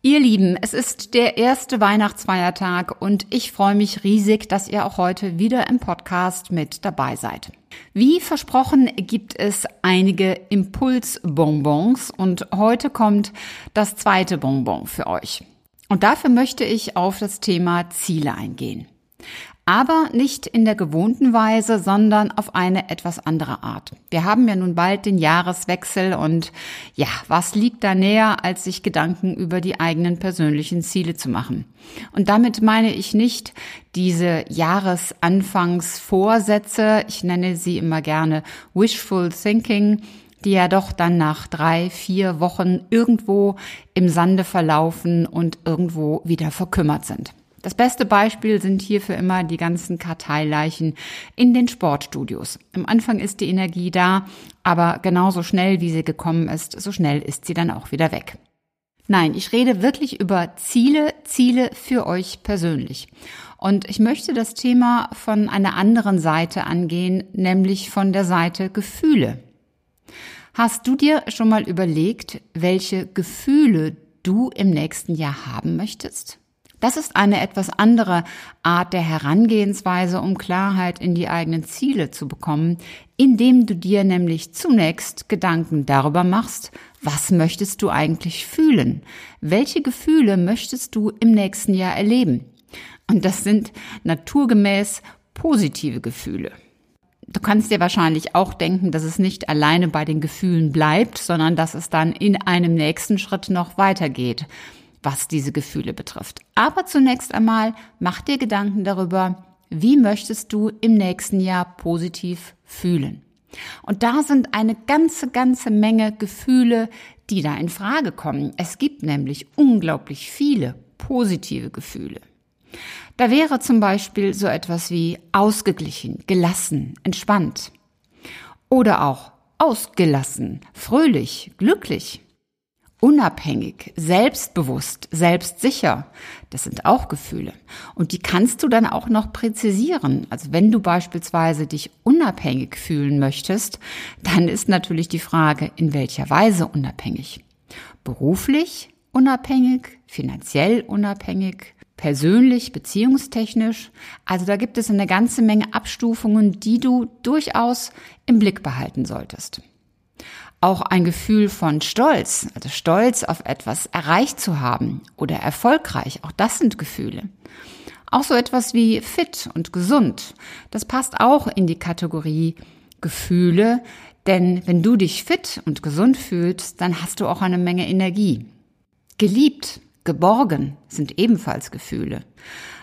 Ihr Lieben, es ist der erste Weihnachtsfeiertag und ich freue mich riesig, dass ihr auch heute wieder im Podcast mit dabei seid. Wie versprochen gibt es einige Impulsbonbons und heute kommt das zweite Bonbon für euch. Und dafür möchte ich auf das Thema Ziele eingehen aber nicht in der gewohnten Weise, sondern auf eine etwas andere Art. Wir haben ja nun bald den Jahreswechsel und ja, was liegt da näher, als sich Gedanken über die eigenen persönlichen Ziele zu machen? Und damit meine ich nicht diese Jahresanfangsvorsätze, ich nenne sie immer gerne Wishful Thinking, die ja doch dann nach drei, vier Wochen irgendwo im Sande verlaufen und irgendwo wieder verkümmert sind. Das beste Beispiel sind hierfür immer die ganzen Karteileichen in den Sportstudios. Am Anfang ist die Energie da, aber genauso schnell wie sie gekommen ist, so schnell ist sie dann auch wieder weg. Nein, ich rede wirklich über Ziele, Ziele für euch persönlich. Und ich möchte das Thema von einer anderen Seite angehen, nämlich von der Seite Gefühle. Hast du dir schon mal überlegt, welche Gefühle du im nächsten Jahr haben möchtest? Das ist eine etwas andere Art der Herangehensweise, um Klarheit in die eigenen Ziele zu bekommen, indem du dir nämlich zunächst Gedanken darüber machst, was möchtest du eigentlich fühlen? Welche Gefühle möchtest du im nächsten Jahr erleben? Und das sind naturgemäß positive Gefühle. Du kannst dir wahrscheinlich auch denken, dass es nicht alleine bei den Gefühlen bleibt, sondern dass es dann in einem nächsten Schritt noch weitergeht was diese Gefühle betrifft. Aber zunächst einmal mach dir Gedanken darüber, wie möchtest du im nächsten Jahr positiv fühlen. Und da sind eine ganze, ganze Menge Gefühle, die da in Frage kommen. Es gibt nämlich unglaublich viele positive Gefühle. Da wäre zum Beispiel so etwas wie ausgeglichen, gelassen, entspannt. Oder auch ausgelassen, fröhlich, glücklich. Unabhängig, selbstbewusst, selbstsicher. Das sind auch Gefühle. Und die kannst du dann auch noch präzisieren. Also wenn du beispielsweise dich unabhängig fühlen möchtest, dann ist natürlich die Frage, in welcher Weise unabhängig. Beruflich unabhängig, finanziell unabhängig, persönlich, beziehungstechnisch. Also da gibt es eine ganze Menge Abstufungen, die du durchaus im Blick behalten solltest. Auch ein Gefühl von Stolz, also Stolz auf etwas erreicht zu haben oder erfolgreich, auch das sind Gefühle. Auch so etwas wie fit und gesund, das passt auch in die Kategorie Gefühle, denn wenn du dich fit und gesund fühlst, dann hast du auch eine Menge Energie. Geliebt, geborgen sind ebenfalls Gefühle.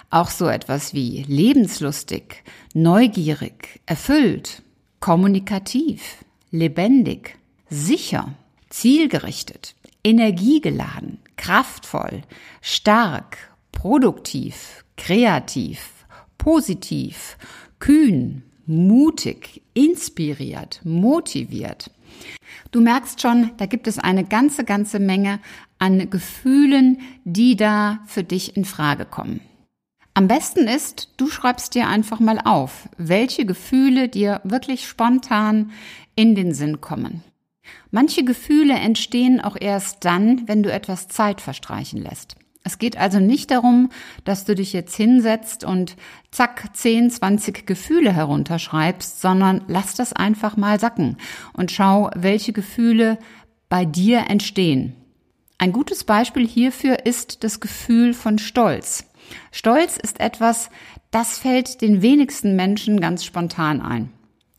Auch so etwas wie lebenslustig, neugierig, erfüllt, kommunikativ, lebendig, sicher, zielgerichtet, energiegeladen, kraftvoll, stark, produktiv, kreativ, positiv, kühn, mutig, inspiriert, motiviert. Du merkst schon, da gibt es eine ganze, ganze Menge an Gefühlen, die da für dich in Frage kommen. Am besten ist, du schreibst dir einfach mal auf, welche Gefühle dir wirklich spontan in den Sinn kommen. Manche Gefühle entstehen auch erst dann, wenn du etwas Zeit verstreichen lässt. Es geht also nicht darum, dass du dich jetzt hinsetzt und zack 10, 20 Gefühle herunterschreibst, sondern lass das einfach mal sacken und schau, welche Gefühle bei dir entstehen. Ein gutes Beispiel hierfür ist das Gefühl von Stolz. Stolz ist etwas, das fällt den wenigsten Menschen ganz spontan ein.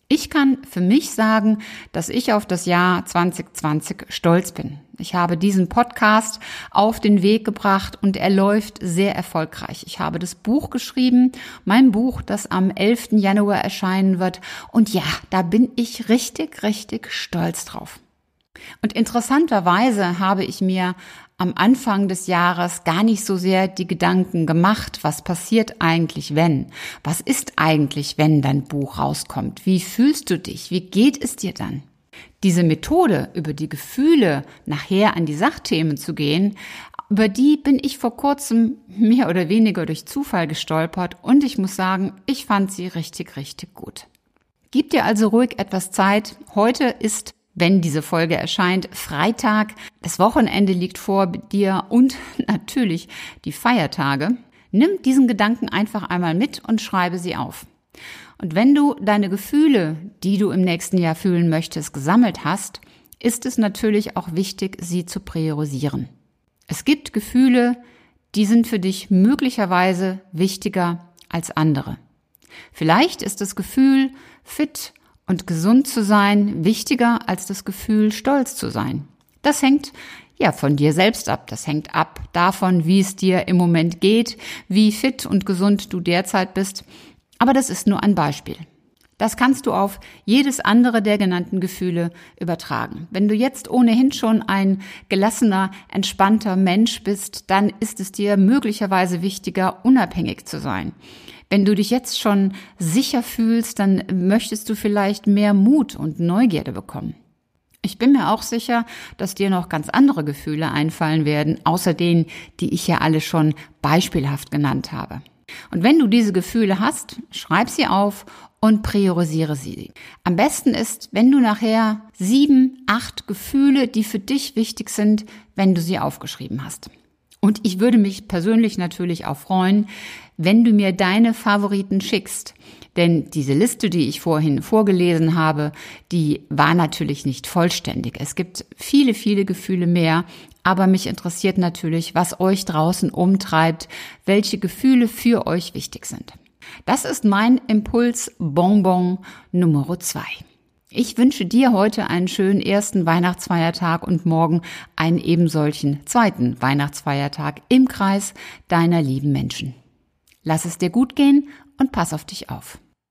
Ich kann für mich sagen, dass ich auf das Jahr 2020 stolz bin. Ich habe diesen Podcast auf den Weg gebracht und er läuft sehr erfolgreich. Ich habe das Buch geschrieben, mein Buch, das am 11. Januar erscheinen wird. Und ja, da bin ich richtig, richtig stolz drauf. Und interessanterweise habe ich mir am Anfang des Jahres gar nicht so sehr die Gedanken gemacht, was passiert eigentlich, wenn? Was ist eigentlich, wenn dein Buch rauskommt? Wie fühlst du dich? Wie geht es dir dann? Diese Methode, über die Gefühle nachher an die Sachthemen zu gehen, über die bin ich vor kurzem mehr oder weniger durch Zufall gestolpert und ich muss sagen, ich fand sie richtig, richtig gut. Gib dir also ruhig etwas Zeit. Heute ist, wenn diese Folge erscheint, Freitag. Das Wochenende liegt vor dir und natürlich die Feiertage. Nimm diesen Gedanken einfach einmal mit und schreibe sie auf. Und wenn du deine Gefühle, die du im nächsten Jahr fühlen möchtest, gesammelt hast, ist es natürlich auch wichtig, sie zu priorisieren. Es gibt Gefühle, die sind für dich möglicherweise wichtiger als andere. Vielleicht ist das Gefühl, fit und gesund zu sein, wichtiger als das Gefühl, stolz zu sein. Das hängt ja von dir selbst ab. Das hängt ab davon, wie es dir im Moment geht, wie fit und gesund du derzeit bist. Aber das ist nur ein Beispiel. Das kannst du auf jedes andere der genannten Gefühle übertragen. Wenn du jetzt ohnehin schon ein gelassener, entspannter Mensch bist, dann ist es dir möglicherweise wichtiger, unabhängig zu sein. Wenn du dich jetzt schon sicher fühlst, dann möchtest du vielleicht mehr Mut und Neugierde bekommen. Ich bin mir auch sicher, dass dir noch ganz andere Gefühle einfallen werden, außer denen, die ich ja alle schon beispielhaft genannt habe. Und wenn du diese Gefühle hast, schreib sie auf und priorisiere sie. Am besten ist, wenn du nachher sieben, acht Gefühle, die für dich wichtig sind, wenn du sie aufgeschrieben hast. Und ich würde mich persönlich natürlich auch freuen, wenn du mir deine Favoriten schickst. Denn diese Liste, die ich vorhin vorgelesen habe, die war natürlich nicht vollständig. Es gibt viele, viele Gefühle mehr. Aber mich interessiert natürlich, was euch draußen umtreibt, welche Gefühle für euch wichtig sind. Das ist mein Impuls Bonbon Nummer zwei. Ich wünsche dir heute einen schönen ersten Weihnachtsfeiertag und morgen einen ebensolchen zweiten Weihnachtsfeiertag im Kreis deiner lieben Menschen. Lass es dir gut gehen und pass auf dich auf.